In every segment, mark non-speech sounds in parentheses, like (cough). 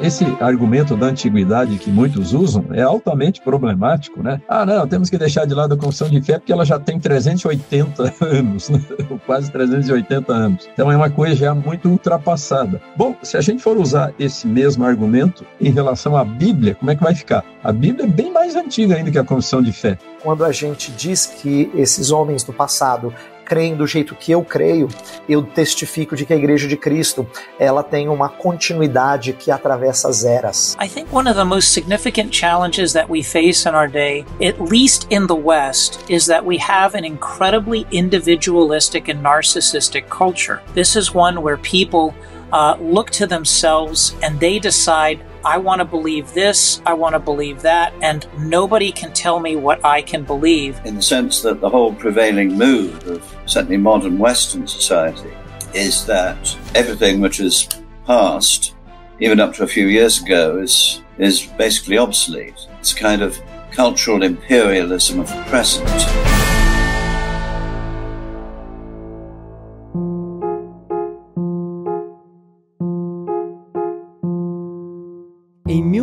Esse argumento da antiguidade que muitos usam é altamente problemático, né? Ah, não, temos que deixar de lado a confissão de fé porque ela já tem 380 (laughs) anos, né? quase 380 anos. Então é uma coisa já muito ultrapassada. Bom, se a gente for usar esse mesmo argumento em relação à Bíblia, como é que vai ficar? A Bíblia é bem mais antiga ainda que a confissão de fé. Quando a gente diz que esses homens do passado creem do jeito que eu creio, eu testifico de que a Igreja de Cristo ela tem uma continuidade que atravessa as eras. I think one of the most significant challenges that we face in our day, at least in the West, is that we have an incredibly individualistic and narcissistic culture. This is one where people uh, look to themselves and they decide I want to believe this, I want to believe that, and nobody can tell me what I can believe. In the sense that the whole prevailing mood of certainly modern Western society is that everything which is past, even up to a few years ago, is is basically obsolete. It's a kind of cultural imperialism of the present.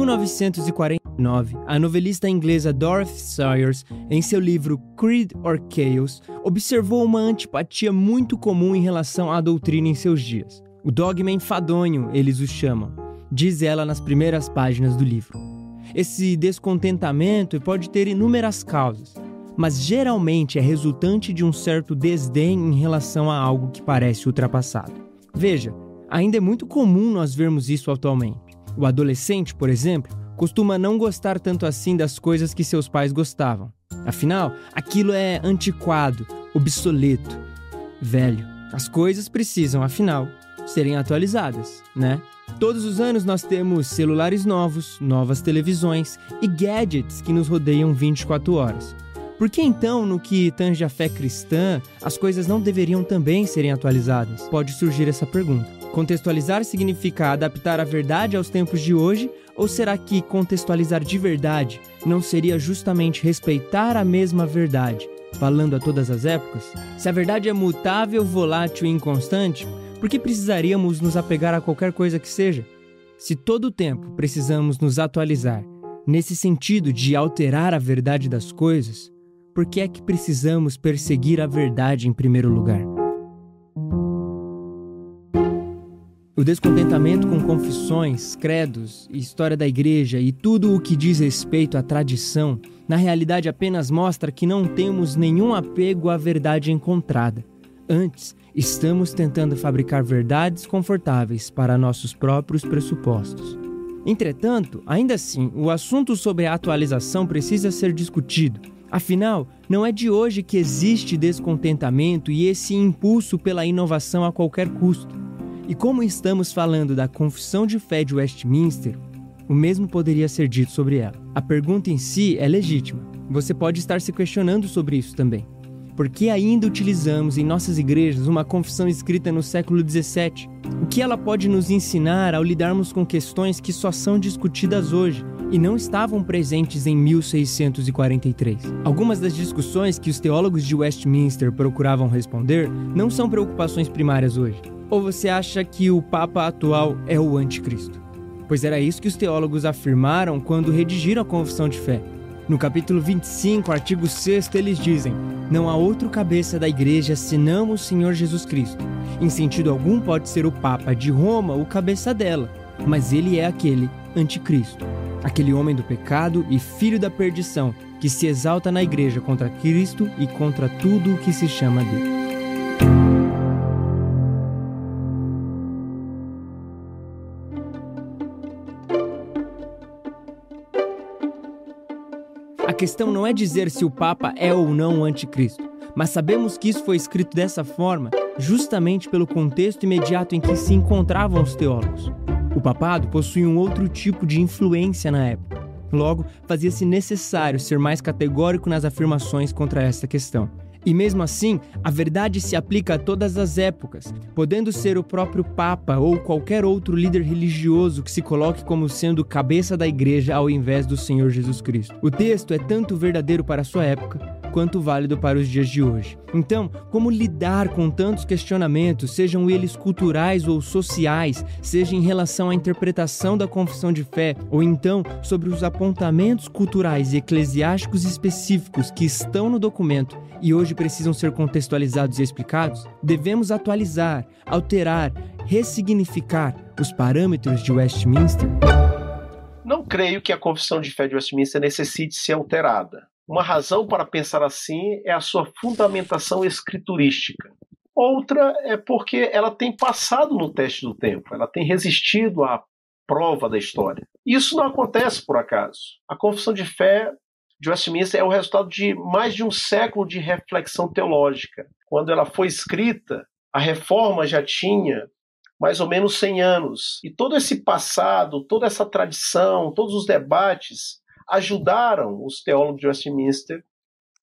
1949, a novelista inglesa Dorothy Sayers, em seu livro Creed or Chaos, observou uma antipatia muito comum em relação à doutrina em seus dias. O dogma enfadonho, eles o chamam, diz ela nas primeiras páginas do livro. Esse descontentamento pode ter inúmeras causas, mas geralmente é resultante de um certo desdém em relação a algo que parece ultrapassado. Veja, ainda é muito comum nós vermos isso atualmente. O adolescente, por exemplo, costuma não gostar tanto assim das coisas que seus pais gostavam. Afinal, aquilo é antiquado, obsoleto, velho. As coisas precisam, afinal, serem atualizadas, né? Todos os anos nós temos celulares novos, novas televisões e gadgets que nos rodeiam 24 horas. Por que então, no que tange a fé cristã, as coisas não deveriam também serem atualizadas? Pode surgir essa pergunta. Contextualizar significa adaptar a verdade aos tempos de hoje? Ou será que contextualizar de verdade não seria justamente respeitar a mesma verdade, falando a todas as épocas? Se a verdade é mutável, volátil e inconstante, por que precisaríamos nos apegar a qualquer coisa que seja? Se todo o tempo precisamos nos atualizar, nesse sentido de alterar a verdade das coisas, por que é que precisamos perseguir a verdade em primeiro lugar? O descontentamento com confissões, credos, história da igreja e tudo o que diz respeito à tradição, na realidade apenas mostra que não temos nenhum apego à verdade encontrada. Antes, estamos tentando fabricar verdades confortáveis para nossos próprios pressupostos. Entretanto, ainda assim, o assunto sobre a atualização precisa ser discutido. Afinal, não é de hoje que existe descontentamento e esse impulso pela inovação a qualquer custo. E como estamos falando da confissão de fé de Westminster, o mesmo poderia ser dito sobre ela. A pergunta em si é legítima. Você pode estar se questionando sobre isso também. Por que ainda utilizamos em nossas igrejas uma confissão escrita no século XVII? O que ela pode nos ensinar ao lidarmos com questões que só são discutidas hoje e não estavam presentes em 1643? Algumas das discussões que os teólogos de Westminster procuravam responder não são preocupações primárias hoje. Ou você acha que o Papa atual é o Anticristo? Pois era isso que os teólogos afirmaram quando redigiram a Confissão de Fé. No capítulo 25, artigo 6, eles dizem: Não há outro cabeça da igreja senão o Senhor Jesus Cristo. Em sentido algum, pode ser o Papa de Roma o cabeça dela, mas ele é aquele anticristo, aquele homem do pecado e filho da perdição que se exalta na igreja contra Cristo e contra tudo o que se chama dele. Questão não é dizer se o Papa é ou não o anticristo, mas sabemos que isso foi escrito dessa forma justamente pelo contexto imediato em que se encontravam os teólogos. O papado possuía um outro tipo de influência na época. Logo, fazia-se necessário ser mais categórico nas afirmações contra essa questão. E mesmo assim, a verdade se aplica a todas as épocas, podendo ser o próprio Papa ou qualquer outro líder religioso que se coloque como sendo cabeça da igreja ao invés do Senhor Jesus Cristo. O texto é tanto verdadeiro para a sua época, quanto válido para os dias de hoje. Então, como lidar com tantos questionamentos, sejam eles culturais ou sociais, seja em relação à interpretação da confissão de fé, ou então sobre os apontamentos culturais e eclesiásticos específicos que estão no documento e hoje precisam ser contextualizados e explicados? Devemos atualizar, alterar, ressignificar os parâmetros de Westminster? Não creio que a confissão de fé de Westminster necessite ser alterada. Uma razão para pensar assim é a sua fundamentação escriturística. Outra é porque ela tem passado no teste do tempo, ela tem resistido à prova da história. Isso não acontece por acaso. A confissão de fé de Westminster é o resultado de mais de um século de reflexão teológica. Quando ela foi escrita, a reforma já tinha mais ou menos 100 anos. E todo esse passado, toda essa tradição, todos os debates ajudaram os teólogos de Westminster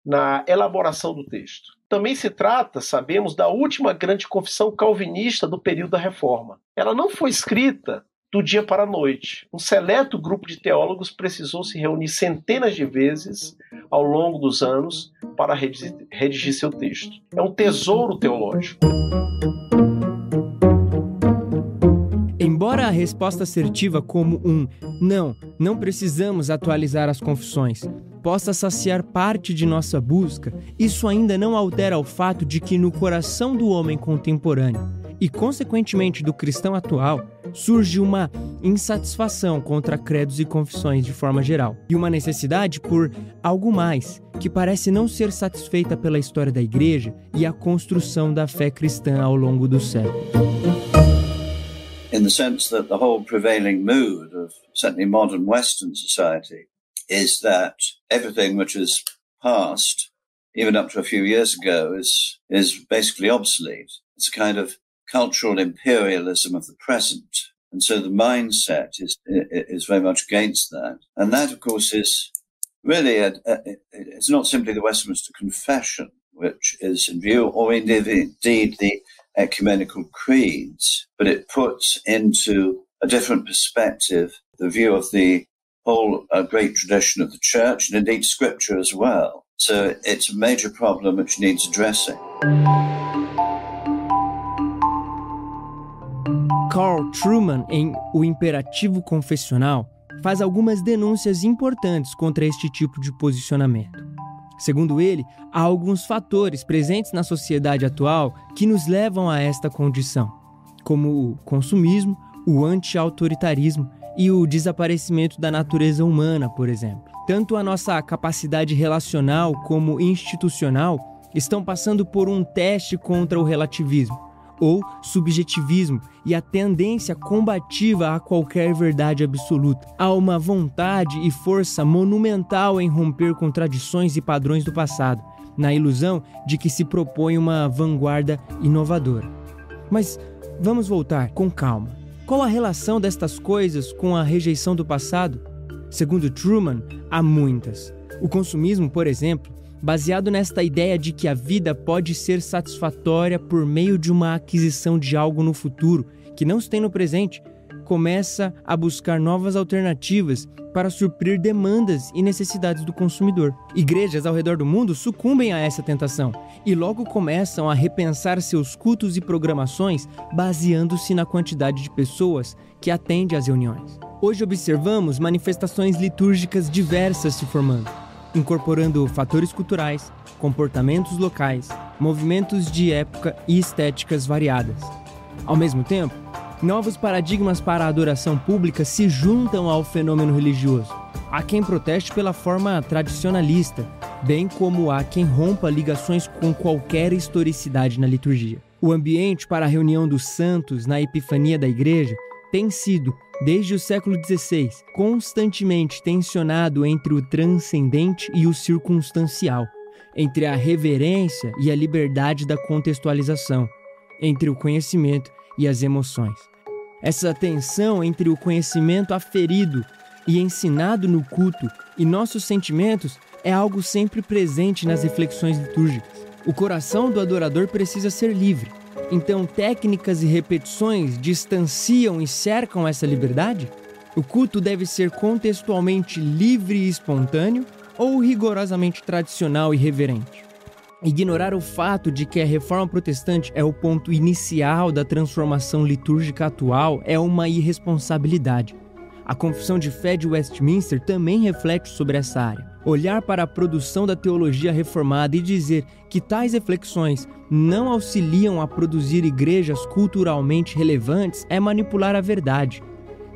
na elaboração do texto. Também se trata, sabemos, da última grande confissão calvinista do período da Reforma. Ela não foi escrita do dia para a noite. Um seleto grupo de teólogos precisou se reunir centenas de vezes ao longo dos anos para redigir, seu texto. É um tesouro teológico. Embora a resposta assertiva como um não, não precisamos atualizar as confissões, possa saciar parte de nossa busca, isso ainda não altera o fato de que no coração do homem contemporâneo e, consequentemente, do cristão atual, surge uma insatisfação contra credos e confissões de forma geral, e uma necessidade por algo mais, que parece não ser satisfeita pela história da igreja e a construção da fé cristã ao longo do século. The sense that the whole prevailing mood of certainly modern Western society is that everything which is past, even up to a few years ago, is is basically obsolete. It's a kind of cultural imperialism of the present, and so the mindset is is very much against that. And that, of course, is really a, a, it's not simply the Westminster Confession which is in view, or indeed the ecumenical creeds, but it puts into a different perspective the view of the whole uh, great tradition of the church and indeed scripture as well. So it's a major problem which needs addressing. Carl Truman, em O Imperativo Confessional, faz algumas denúncias importantes contra este tipo de posicionamento. Segundo ele, há alguns fatores presentes na sociedade atual que nos levam a esta condição, como o consumismo, o anti-autoritarismo e o desaparecimento da natureza humana, por exemplo. Tanto a nossa capacidade relacional como institucional estão passando por um teste contra o relativismo ou subjetivismo e a tendência combativa a qualquer verdade absoluta. Há uma vontade e força monumental em romper com tradições e padrões do passado, na ilusão de que se propõe uma vanguarda inovadora. Mas vamos voltar com calma. Qual a relação destas coisas com a rejeição do passado? Segundo Truman, há muitas. O consumismo, por exemplo, baseado nesta ideia de que a vida pode ser satisfatória por meio de uma aquisição de algo no futuro que não se tem no presente, começa a buscar novas alternativas para suprir demandas e necessidades do consumidor. Igrejas ao redor do mundo sucumbem a essa tentação e logo começam a repensar seus cultos e programações baseando-se na quantidade de pessoas que atende às reuniões. Hoje observamos manifestações litúrgicas diversas se formando incorporando fatores culturais, comportamentos locais, movimentos de época e estéticas variadas. Ao mesmo tempo, novos paradigmas para a adoração pública se juntam ao fenômeno religioso. Há quem proteste pela forma tradicionalista, bem como há quem rompa ligações com qualquer historicidade na liturgia. O ambiente para a reunião dos santos na epifania da igreja tem sido desde o século XVI, constantemente tensionado entre o transcendente e o circunstancial, entre a reverência e a liberdade da contextualização, entre o conhecimento e as emoções. Essa tensão entre o conhecimento aferido e ensinado no culto e nossos sentimentos é algo sempre presente nas reflexões litúrgicas. O coração do adorador precisa ser livre então, técnicas e repetições distanciam e cercam essa liberdade? O culto deve ser contextualmente livre e espontâneo ou rigorosamente tradicional e reverente. Ignorar o fato de que a reforma protestante é o ponto inicial da transformação litúrgica atual é uma irresponsabilidade. A Confissão de Fé de Westminster também reflete sobre essa área. Olhar para a produção da teologia reformada e dizer que tais reflexões não auxiliam a produzir igrejas culturalmente relevantes é manipular a verdade.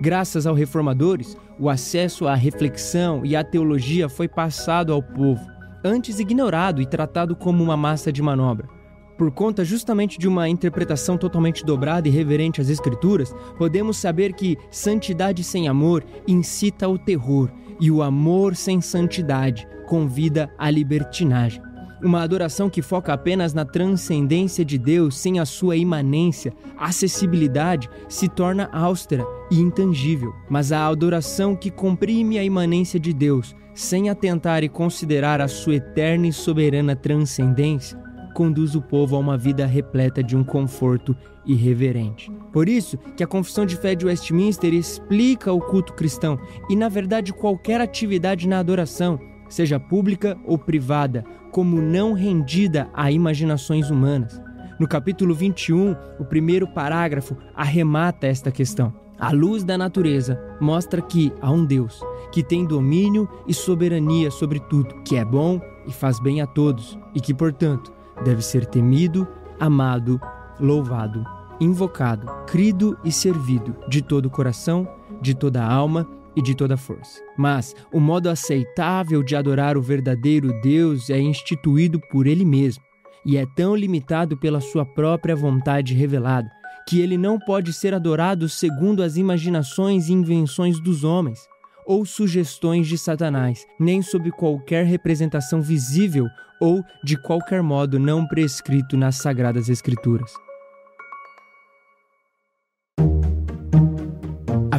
Graças aos reformadores, o acesso à reflexão e à teologia foi passado ao povo antes ignorado e tratado como uma massa de manobra. Por conta justamente de uma interpretação totalmente dobrada e reverente às Escrituras, podemos saber que santidade sem amor incita ao terror e o amor sem santidade convida à libertinagem. Uma adoração que foca apenas na transcendência de Deus sem a sua imanência, acessibilidade, se torna austera e intangível. Mas a adoração que comprime a imanência de Deus, sem atentar e considerar a sua eterna e soberana transcendência, conduz o povo a uma vida repleta de um conforto irreverente. Por isso que a Confissão de Fé de Westminster explica o culto cristão e, na verdade, qualquer atividade na adoração, seja pública ou privada, como não rendida a imaginações humanas. No capítulo 21, o primeiro parágrafo arremata esta questão. A luz da natureza mostra que há um Deus que tem domínio e soberania sobre tudo, que é bom e faz bem a todos, e que, portanto, deve ser temido, amado, louvado, invocado, crido e servido de todo o coração, de toda a alma e de toda força. Mas o modo aceitável de adorar o verdadeiro Deus é instituído por Ele mesmo e é tão limitado pela sua própria vontade revelada que ele não pode ser adorado segundo as imaginações e invenções dos homens ou sugestões de Satanás, nem sob qualquer representação visível ou de qualquer modo não prescrito nas sagradas escrituras.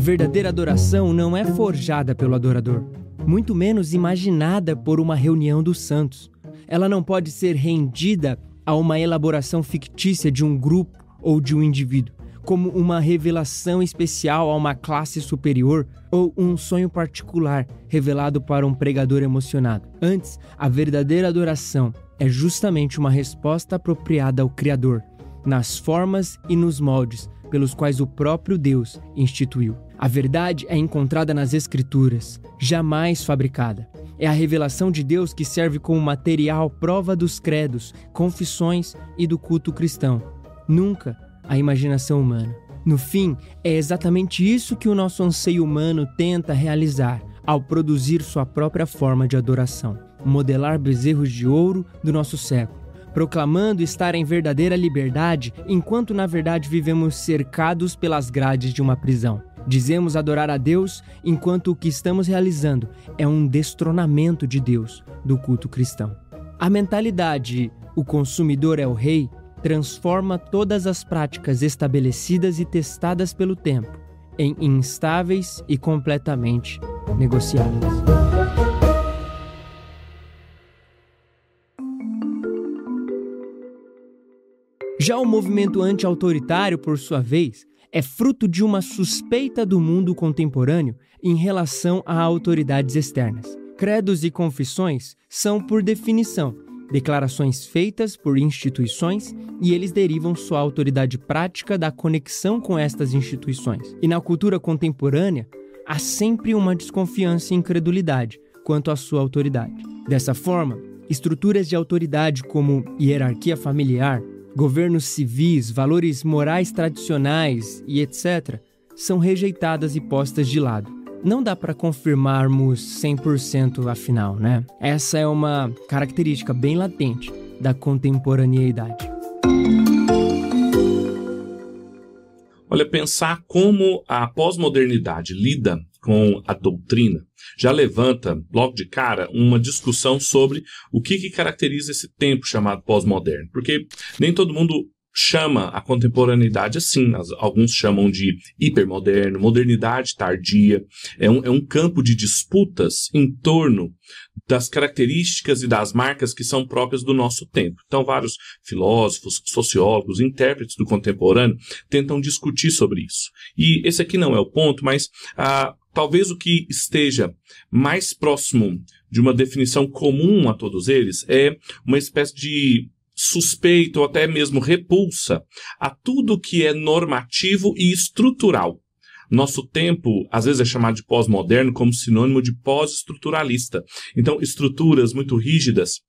verdadeira adoração não é forjada pelo adorador, muito menos imaginada por uma reunião dos santos. Ela não pode ser rendida a uma elaboração fictícia de um grupo ou de um indivíduo, como uma revelação especial a uma classe superior ou um sonho particular revelado para um pregador emocionado. Antes, a verdadeira adoração é justamente uma resposta apropriada ao Criador, nas formas e nos moldes pelos quais o próprio Deus instituiu. A verdade é encontrada nas Escrituras, jamais fabricada. É a revelação de Deus que serve como material prova dos credos, confissões e do culto cristão. Nunca a imaginação humana. No fim, é exatamente isso que o nosso anseio humano tenta realizar ao produzir sua própria forma de adoração modelar bezerros de ouro do nosso século, proclamando estar em verdadeira liberdade, enquanto na verdade vivemos cercados pelas grades de uma prisão. Dizemos adorar a Deus enquanto o que estamos realizando é um destronamento de Deus do culto cristão. A mentalidade o consumidor é o rei transforma todas as práticas estabelecidas e testadas pelo tempo em instáveis e completamente negociáveis. Já o movimento anti-autoritário, por sua vez, é fruto de uma suspeita do mundo contemporâneo em relação a autoridades externas. Credos e confissões são, por definição, declarações feitas por instituições e eles derivam sua autoridade prática da conexão com estas instituições. E na cultura contemporânea, há sempre uma desconfiança e incredulidade quanto à sua autoridade. Dessa forma, estruturas de autoridade como hierarquia familiar, governos civis, valores morais tradicionais e etc., são rejeitadas e postas de lado. Não dá para confirmarmos 100% afinal, né? Essa é uma característica bem latente da contemporaneidade. Olha, pensar como a pós-modernidade lida com a doutrina já levanta, logo de cara, uma discussão sobre o que, que caracteriza esse tempo chamado pós-moderno. Porque nem todo mundo chama a contemporaneidade assim. Alguns chamam de hipermoderno, modernidade tardia. É um, é um campo de disputas em torno das características e das marcas que são próprias do nosso tempo. Então, vários filósofos, sociólogos, intérpretes do contemporâneo tentam discutir sobre isso. E esse aqui não é o ponto, mas ah, talvez o que esteja mais próximo de uma definição comum a todos eles, é uma espécie de suspeito ou até mesmo repulsa a tudo que é normativo e estrutural. Nosso tempo, às vezes, é chamado de pós-moderno como sinônimo de pós-estruturalista. Então, estruturas muito rígidas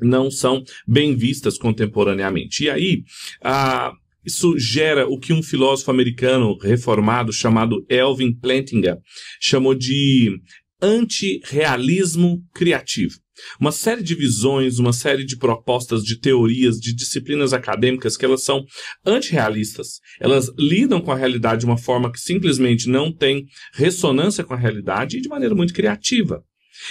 não são bem vistas contemporaneamente. E aí, a, isso gera o que um filósofo americano reformado chamado Elvin Plantinga chamou de antirrealismo criativo. Uma série de visões, uma série de propostas, de teorias, de disciplinas acadêmicas que elas são antirrealistas. Elas lidam com a realidade de uma forma que simplesmente não tem ressonância com a realidade e de maneira muito criativa.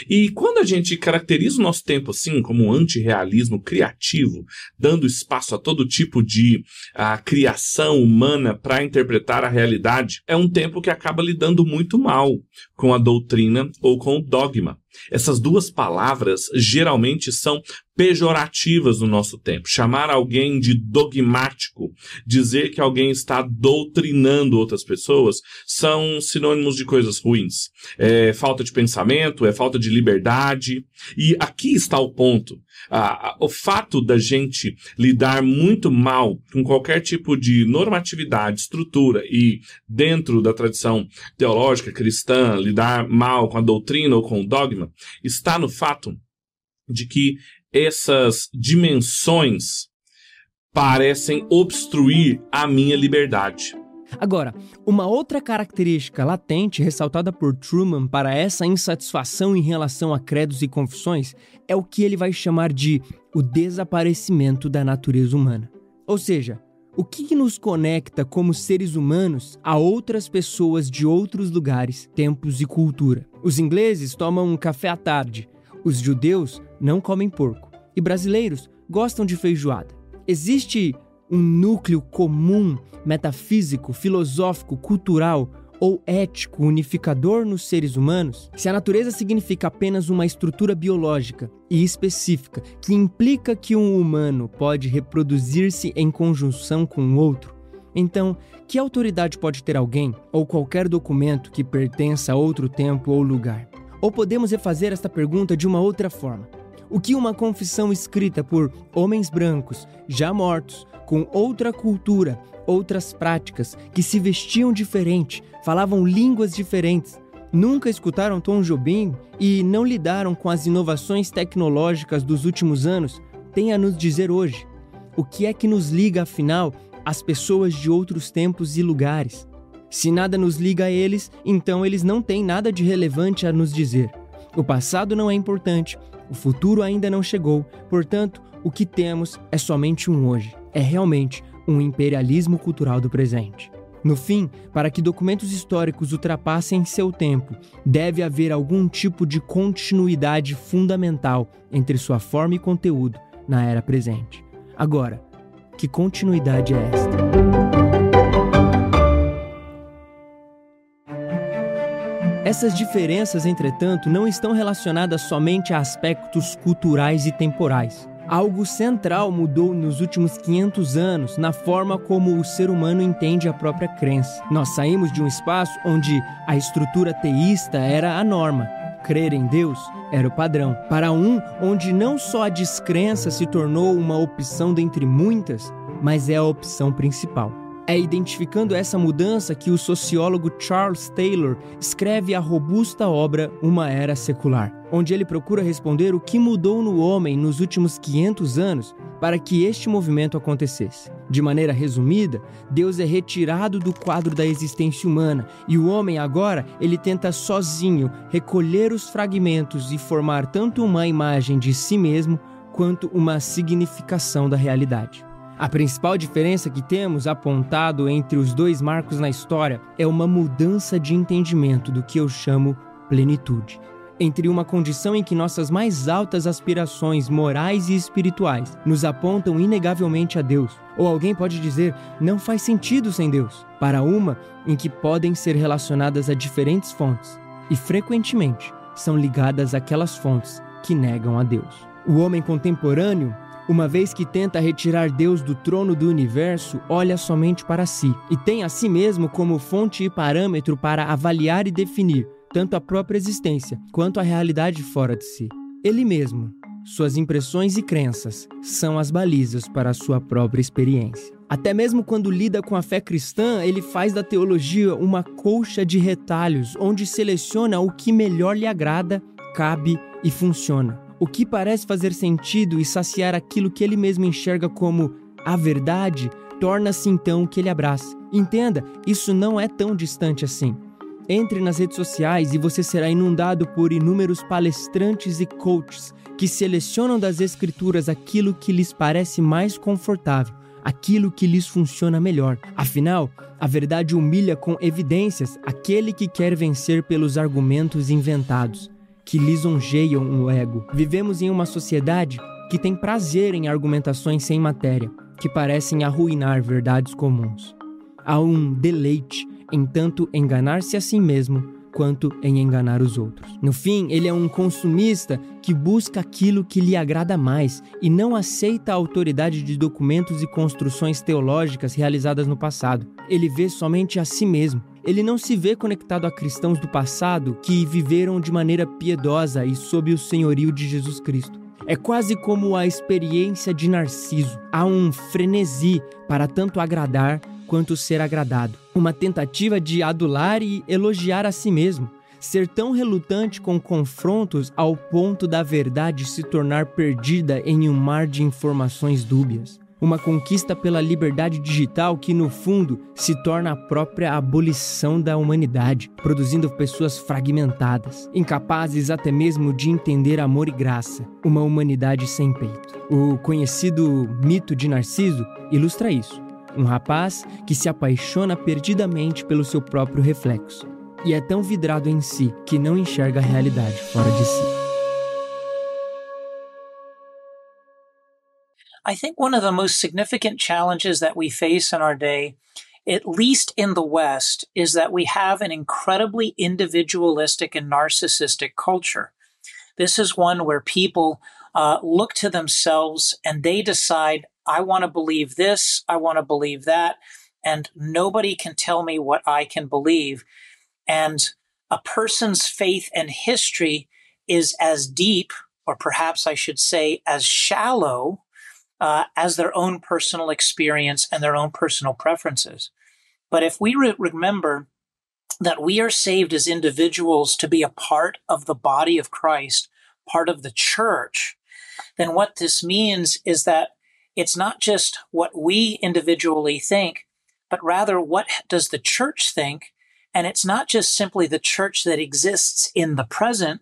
E quando a gente caracteriza o nosso tempo assim, como um antirrealismo criativo, dando espaço a todo tipo de a, criação humana para interpretar a realidade, é um tempo que acaba lidando muito mal com a doutrina ou com o dogma. Essas duas palavras geralmente são pejorativas no nosso tempo. Chamar alguém de dogmático, dizer que alguém está doutrinando outras pessoas, são sinônimos de coisas ruins. É falta de pensamento, é falta de liberdade. E aqui está o ponto. O fato da gente lidar muito mal com qualquer tipo de normatividade, estrutura e dentro da tradição teológica cristã, lidar mal com a doutrina ou com o dogma, está no fato de que essas dimensões parecem obstruir a minha liberdade. Agora, uma outra característica latente ressaltada por Truman para essa insatisfação em relação a credos e confissões é o que ele vai chamar de o desaparecimento da natureza humana. Ou seja, o que nos conecta como seres humanos a outras pessoas de outros lugares, tempos e cultura? Os ingleses tomam um café à tarde, os judeus não comem porco e brasileiros gostam de feijoada. Existe um núcleo comum, metafísico, filosófico, cultural ou ético unificador nos seres humanos? Se a natureza significa apenas uma estrutura biológica e específica que implica que um humano pode reproduzir-se em conjunção com outro, então, que autoridade pode ter alguém ou qualquer documento que pertença a outro tempo ou lugar? Ou podemos refazer esta pergunta de uma outra forma: o que uma confissão escrita por homens brancos, já mortos, com outra cultura, outras práticas, que se vestiam diferente, falavam línguas diferentes, nunca escutaram Tom Jobim e não lidaram com as inovações tecnológicas dos últimos anos, tem a nos dizer hoje? O que é que nos liga, afinal, às pessoas de outros tempos e lugares? Se nada nos liga a eles, então eles não têm nada de relevante a nos dizer. O passado não é importante, o futuro ainda não chegou, portanto, o que temos é somente um hoje. É realmente um imperialismo cultural do presente. No fim, para que documentos históricos ultrapassem seu tempo, deve haver algum tipo de continuidade fundamental entre sua forma e conteúdo na era presente. Agora, que continuidade é esta? Essas diferenças, entretanto, não estão relacionadas somente a aspectos culturais e temporais. Algo central mudou nos últimos 500 anos na forma como o ser humano entende a própria crença. Nós saímos de um espaço onde a estrutura teísta era a norma, crer em Deus era o padrão, para um onde não só a descrença se tornou uma opção dentre muitas, mas é a opção principal. É identificando essa mudança que o sociólogo Charles Taylor escreve a robusta obra Uma Era Secular, onde ele procura responder o que mudou no homem nos últimos 500 anos para que este movimento acontecesse. De maneira resumida, Deus é retirado do quadro da existência humana e o homem agora ele tenta sozinho recolher os fragmentos e formar tanto uma imagem de si mesmo quanto uma significação da realidade. A principal diferença que temos apontado entre os dois marcos na história é uma mudança de entendimento do que eu chamo plenitude. Entre uma condição em que nossas mais altas aspirações morais e espirituais nos apontam inegavelmente a Deus, ou alguém pode dizer não faz sentido sem Deus, para uma em que podem ser relacionadas a diferentes fontes e frequentemente são ligadas àquelas fontes que negam a Deus. O homem contemporâneo uma vez que tenta retirar Deus do trono do universo, olha somente para si e tem a si mesmo como fonte e parâmetro para avaliar e definir tanto a própria existência quanto a realidade fora de si. Ele mesmo, suas impressões e crenças são as balizas para a sua própria experiência. Até mesmo quando lida com a fé cristã, ele faz da teologia uma colcha de retalhos, onde seleciona o que melhor lhe agrada, cabe e funciona. O que parece fazer sentido e saciar aquilo que ele mesmo enxerga como a verdade, torna-se então o que ele abraça. Entenda, isso não é tão distante assim. Entre nas redes sociais e você será inundado por inúmeros palestrantes e coaches que selecionam das escrituras aquilo que lhes parece mais confortável, aquilo que lhes funciona melhor. Afinal, a verdade humilha com evidências aquele que quer vencer pelos argumentos inventados, que lisonjeiam o ego. Vivemos em uma sociedade que tem prazer em argumentações sem matéria, que parecem arruinar verdades comuns. Há um deleite em tanto enganar-se a si mesmo quanto em enganar os outros. No fim, ele é um consumista que busca aquilo que lhe agrada mais e não aceita a autoridade de documentos e construções teológicas realizadas no passado. Ele vê somente a si mesmo. Ele não se vê conectado a cristãos do passado que viveram de maneira piedosa e sob o senhorio de Jesus Cristo. É quase como a experiência de Narciso. Há um frenesi para tanto agradar quanto ser agradado. Uma tentativa de adular e elogiar a si mesmo. Ser tão relutante com confrontos ao ponto da verdade se tornar perdida em um mar de informações dúbias. Uma conquista pela liberdade digital que, no fundo, se torna a própria abolição da humanidade, produzindo pessoas fragmentadas, incapazes até mesmo de entender amor e graça, uma humanidade sem peito. O conhecido mito de Narciso ilustra isso. Um rapaz que se apaixona perdidamente pelo seu próprio reflexo e é tão vidrado em si que não enxerga a realidade fora de si. I think one of the most significant challenges that we face in our day, at least in the West, is that we have an incredibly individualistic and narcissistic culture. This is one where people uh, look to themselves and they decide, I want to believe this, I want to believe that, and nobody can tell me what I can believe. And a person's faith and history is as deep, or perhaps I should say, as shallow uh, as their own personal experience and their own personal preferences. But if we re- remember that we are saved as individuals to be a part of the body of Christ, part of the church, then what this means is that it's not just what we individually think, but rather what does the church think? And it's not just simply the church that exists in the present,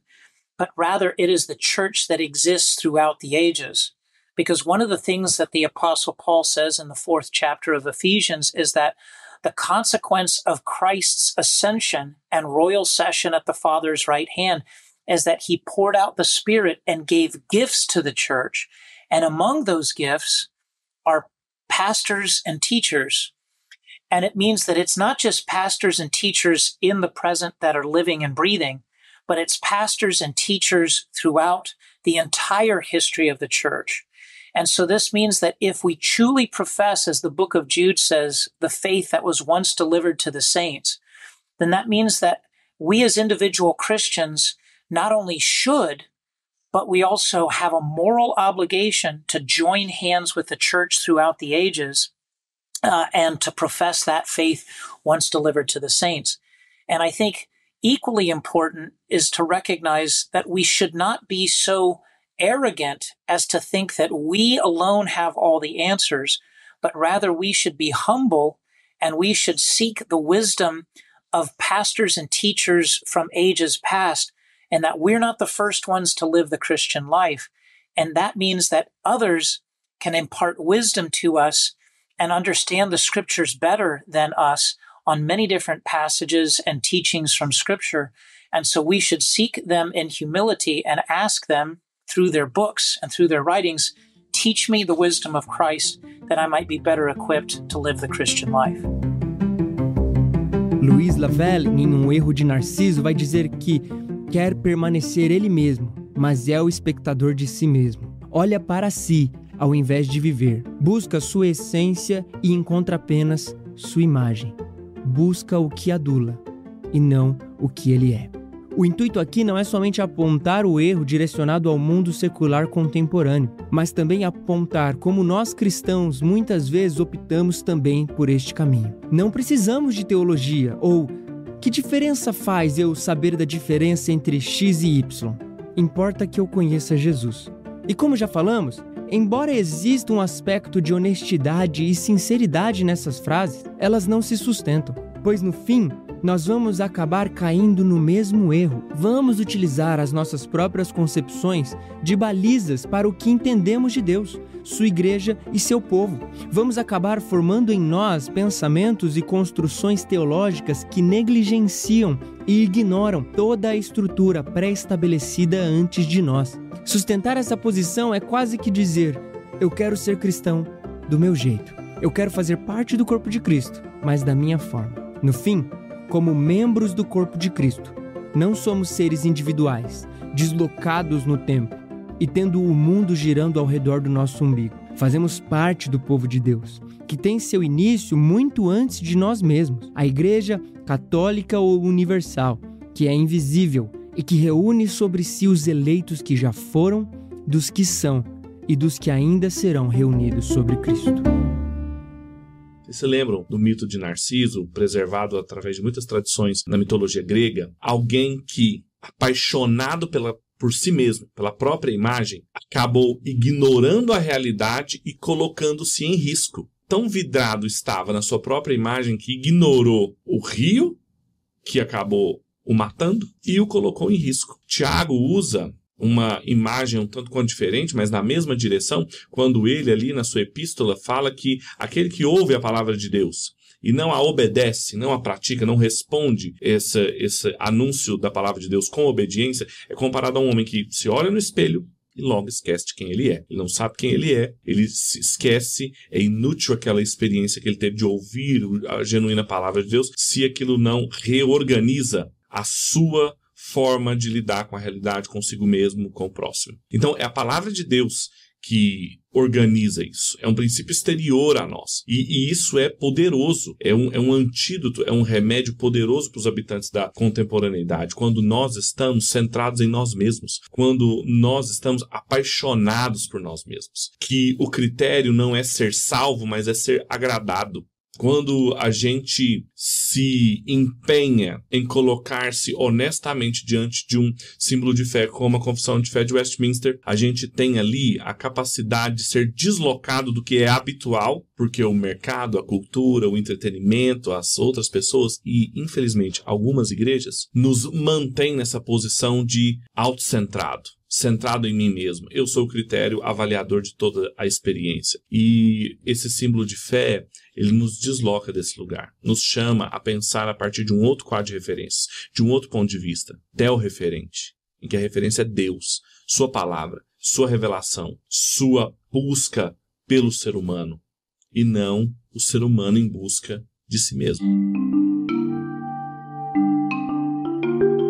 but rather it is the church that exists throughout the ages. Because one of the things that the Apostle Paul says in the fourth chapter of Ephesians is that the consequence of Christ's ascension and royal session at the Father's right hand is that he poured out the Spirit and gave gifts to the church. And among those gifts are pastors and teachers. And it means that it's not just pastors and teachers in the present that are living and breathing, but it's pastors and teachers throughout the entire history of the church. And so this means that if we truly profess, as the book of Jude says, the faith that was once delivered to the saints, then that means that we as individual Christians not only should, but we also have a moral obligation to join hands with the church throughout the ages uh, and to profess that faith once delivered to the saints. And I think equally important is to recognize that we should not be so arrogant as to think that we alone have all the answers, but rather we should be humble and we should seek the wisdom of pastors and teachers from ages past and that we're not the first ones to live the Christian life. And that means that others can impart wisdom to us and understand the scriptures better than us on many different passages and teachings from scripture. And so we should seek them in humility and ask them through their books and through their writings, teach me the wisdom of Christ that I might be better equipped to live the Christian life. Luiz Lavelle, em Um Erro de Narciso, vai dizer que quer permanecer ele mesmo, mas é o espectador de si mesmo. Olha para si ao invés de viver. Busca sua essência e encontra apenas sua imagem. Busca o que adula e não o que ele é. O intuito aqui não é somente apontar o erro direcionado ao mundo secular contemporâneo, mas também apontar como nós cristãos muitas vezes optamos também por este caminho. Não precisamos de teologia ou que diferença faz eu saber da diferença entre X e Y? Importa que eu conheça Jesus. E como já falamos, embora exista um aspecto de honestidade e sinceridade nessas frases, elas não se sustentam, pois no fim, nós vamos acabar caindo no mesmo erro. Vamos utilizar as nossas próprias concepções de balizas para o que entendemos de Deus, sua igreja e seu povo. Vamos acabar formando em nós pensamentos e construções teológicas que negligenciam e ignoram toda a estrutura pré-estabelecida antes de nós. Sustentar essa posição é quase que dizer: eu quero ser cristão do meu jeito. Eu quero fazer parte do corpo de Cristo, mas da minha forma. No fim, como membros do corpo de Cristo. Não somos seres individuais, deslocados no tempo e tendo o mundo girando ao redor do nosso umbigo. Fazemos parte do povo de Deus, que tem seu início muito antes de nós mesmos. A Igreja Católica ou Universal, que é invisível e que reúne sobre si os eleitos que já foram, dos que são e dos que ainda serão reunidos sobre Cristo. Vocês se lembram do mito de Narciso, preservado através de muitas tradições na mitologia grega? Alguém que, apaixonado pela por si mesmo, pela própria imagem, acabou ignorando a realidade e colocando-se em risco. Tão vidrado estava na sua própria imagem que ignorou o rio, que acabou o matando, e o colocou em risco. Tiago usa uma imagem um tanto quanto diferente, mas na mesma direção, quando ele ali na sua epístola fala que aquele que ouve a palavra de Deus e não a obedece, não a pratica, não responde esse, esse anúncio da palavra de Deus com obediência, é comparado a um homem que se olha no espelho e logo esquece de quem ele é. Ele não sabe quem ele é, ele se esquece, é inútil aquela experiência que ele teve de ouvir a genuína palavra de Deus se aquilo não reorganiza a sua forma de lidar com a realidade, consigo mesmo, com o próximo. Então, é a palavra de Deus que organiza isso. É um princípio exterior a nós. E, e isso é poderoso. É um, é um antídoto, é um remédio poderoso para os habitantes da contemporaneidade. Quando nós estamos centrados em nós mesmos. Quando nós estamos apaixonados por nós mesmos. Que o critério não é ser salvo, mas é ser agradado quando a gente se empenha em colocar-se honestamente diante de um símbolo de fé, como a Confissão de Fé de Westminster, a gente tem ali a capacidade de ser deslocado do que é habitual, porque o mercado, a cultura, o entretenimento, as outras pessoas e, infelizmente, algumas igrejas nos mantêm nessa posição de autocentrado centrado em mim mesmo. Eu sou o critério avaliador de toda a experiência. E esse símbolo de fé ele nos desloca desse lugar, nos chama a pensar a partir de um outro quadro de referências, de um outro ponto de vista, del-referente, em que a referência é Deus, Sua palavra, Sua revelação, Sua busca pelo ser humano, e não o ser humano em busca de si mesmo.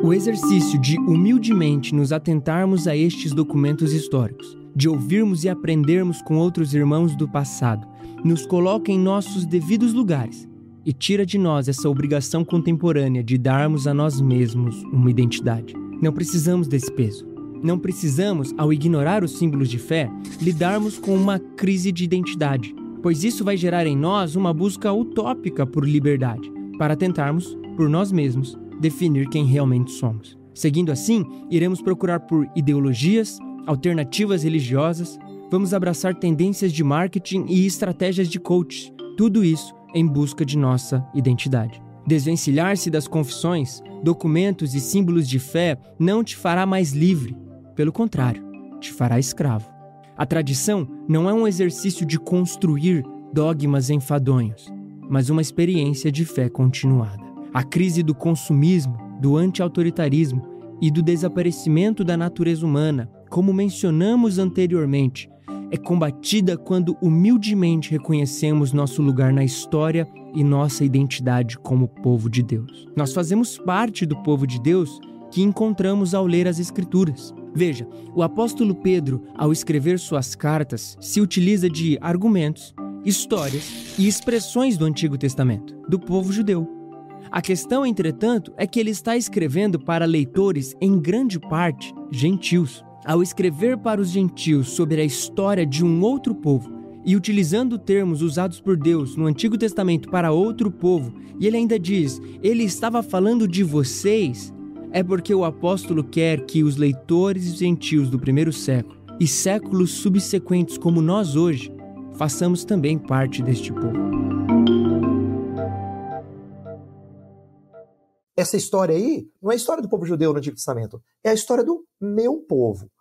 O exercício de humildemente nos atentarmos a estes documentos históricos, de ouvirmos e aprendermos com outros irmãos do passado, nos coloca em nossos devidos lugares e tira de nós essa obrigação contemporânea de darmos a nós mesmos uma identidade. Não precisamos desse peso. Não precisamos, ao ignorar os símbolos de fé, lidarmos com uma crise de identidade, pois isso vai gerar em nós uma busca utópica por liberdade, para tentarmos, por nós mesmos, definir quem realmente somos. Seguindo assim, iremos procurar por ideologias, alternativas religiosas, vamos abraçar tendências de marketing e estratégias de coach, tudo isso em busca de nossa identidade. Desvencilhar-se das confissões, documentos e símbolos de fé não te fará mais livre, pelo contrário, te fará escravo. A tradição não é um exercício de construir dogmas enfadonhos, mas uma experiência de fé continuada. A crise do consumismo, do anti-autoritarismo e do desaparecimento da natureza humana, como mencionamos anteriormente, é combatida quando humildemente reconhecemos nosso lugar na história e nossa identidade como povo de Deus. Nós fazemos parte do povo de Deus que encontramos ao ler as Escrituras. Veja, o apóstolo Pedro, ao escrever suas cartas, se utiliza de argumentos, histórias e expressões do Antigo Testamento, do povo judeu. A questão, entretanto, é que ele está escrevendo para leitores, em grande parte, gentios. Ao escrever para os gentios sobre a história de um outro povo, e utilizando termos usados por Deus no Antigo Testamento para outro povo, e ele ainda diz: ele estava falando de vocês, é porque o apóstolo quer que os leitores gentios do primeiro século e séculos subsequentes, como nós hoje, façamos também parte deste povo. Essa história aí não é a história do povo judeu no Antigo Testamento, é a história do meu povo.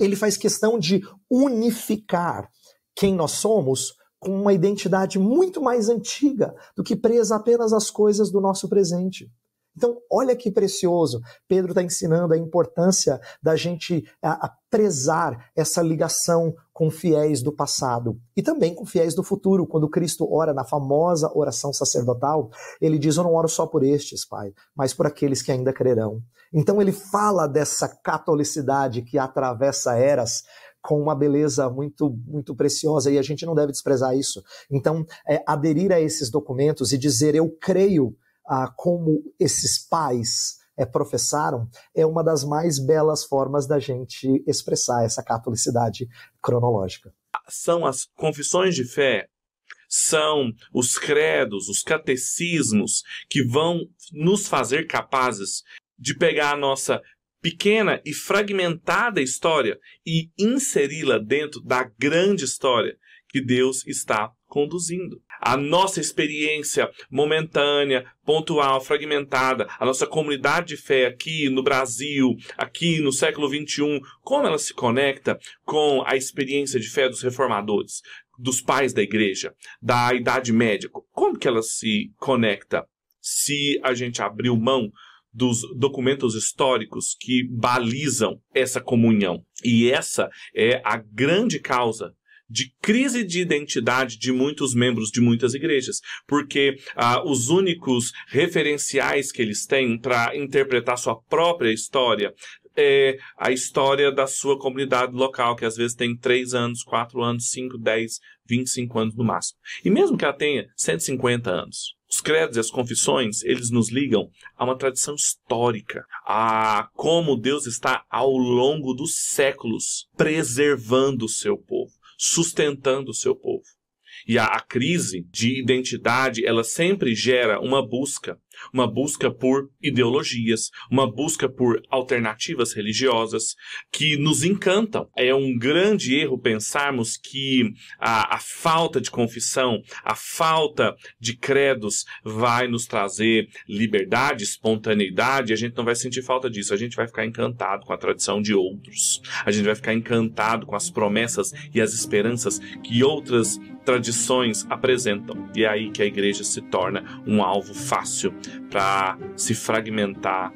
Ele faz questão de unificar quem nós somos com uma identidade muito mais antiga do que presa apenas às coisas do nosso presente. Então, olha que precioso. Pedro está ensinando a importância da gente a, a prezar essa ligação com fiéis do passado e também com fiéis do futuro. Quando Cristo ora na famosa oração sacerdotal, ele diz: Eu não oro só por estes, Pai, mas por aqueles que ainda crerão. Então, ele fala dessa catolicidade que atravessa eras com uma beleza muito, muito preciosa e a gente não deve desprezar isso. Então, é, aderir a esses documentos e dizer eu creio ah, como esses pais é, professaram é uma das mais belas formas da gente expressar essa catolicidade cronológica. São as confissões de fé são os credos, os catecismos que vão nos fazer capazes de pegar a nossa pequena e fragmentada história e inseri-la dentro da grande história que Deus está conduzindo. A nossa experiência momentânea, pontual, fragmentada, a nossa comunidade de fé aqui no Brasil, aqui no século XXI, como ela se conecta com a experiência de fé dos reformadores, dos pais da igreja, da Idade Média? Como que ela se conecta? Se a gente abriu mão dos documentos históricos que balizam essa comunhão. E essa é a grande causa de crise de identidade de muitos membros de muitas igrejas, porque ah, os únicos referenciais que eles têm para interpretar sua própria história é a história da sua comunidade local, que às vezes tem 3 anos, 4 anos, 5, 10, 25 anos no máximo. E mesmo que ela tenha 150 anos, os credos e as confissões, eles nos ligam a uma tradição histórica, a como Deus está ao longo dos séculos preservando o seu povo, sustentando o seu povo. E a, a crise de identidade, ela sempre gera uma busca uma busca por ideologias, uma busca por alternativas religiosas que nos encantam. É um grande erro pensarmos que a, a falta de confissão, a falta de credos vai nos trazer liberdade, espontaneidade, a gente não vai sentir falta disso, a gente vai ficar encantado com a tradição de outros, a gente vai ficar encantado com as promessas e as esperanças que outras tradições apresentam. E é aí que a igreja se torna um alvo fácil para se fragmentar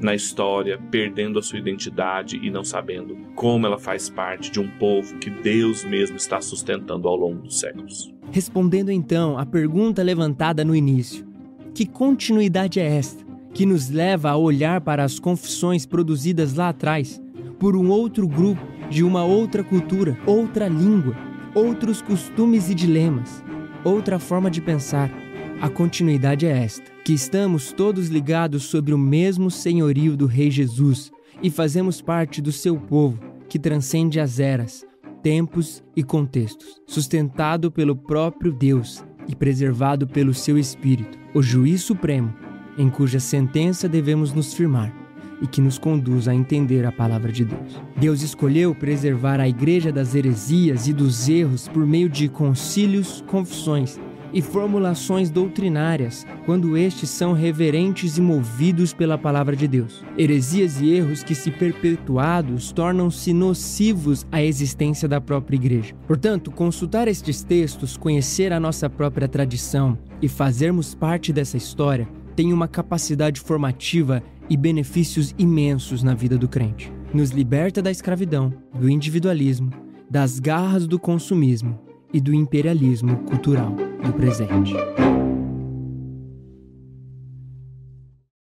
na história, perdendo a sua identidade e não sabendo como ela faz parte de um povo que Deus mesmo está sustentando ao longo dos séculos. Respondendo então à pergunta levantada no início: que continuidade é esta que nos leva a olhar para as confissões produzidas lá atrás por um outro grupo, de uma outra cultura, outra língua, outros costumes e dilemas, outra forma de pensar? A continuidade é esta que estamos todos ligados sobre o mesmo senhorio do Rei Jesus e fazemos parte do seu povo, que transcende as eras, tempos e contextos, sustentado pelo próprio Deus e preservado pelo seu Espírito, o juiz supremo, em cuja sentença devemos nos firmar e que nos conduz a entender a palavra de Deus. Deus escolheu preservar a igreja das heresias e dos erros por meio de concílios, confissões e formulações doutrinárias, quando estes são reverentes e movidos pela palavra de Deus. Heresias e erros que, se perpetuados, tornam-se nocivos à existência da própria igreja. Portanto, consultar estes textos, conhecer a nossa própria tradição e fazermos parte dessa história tem uma capacidade formativa e benefícios imensos na vida do crente. Nos liberta da escravidão, do individualismo, das garras do consumismo e do imperialismo cultural do presente.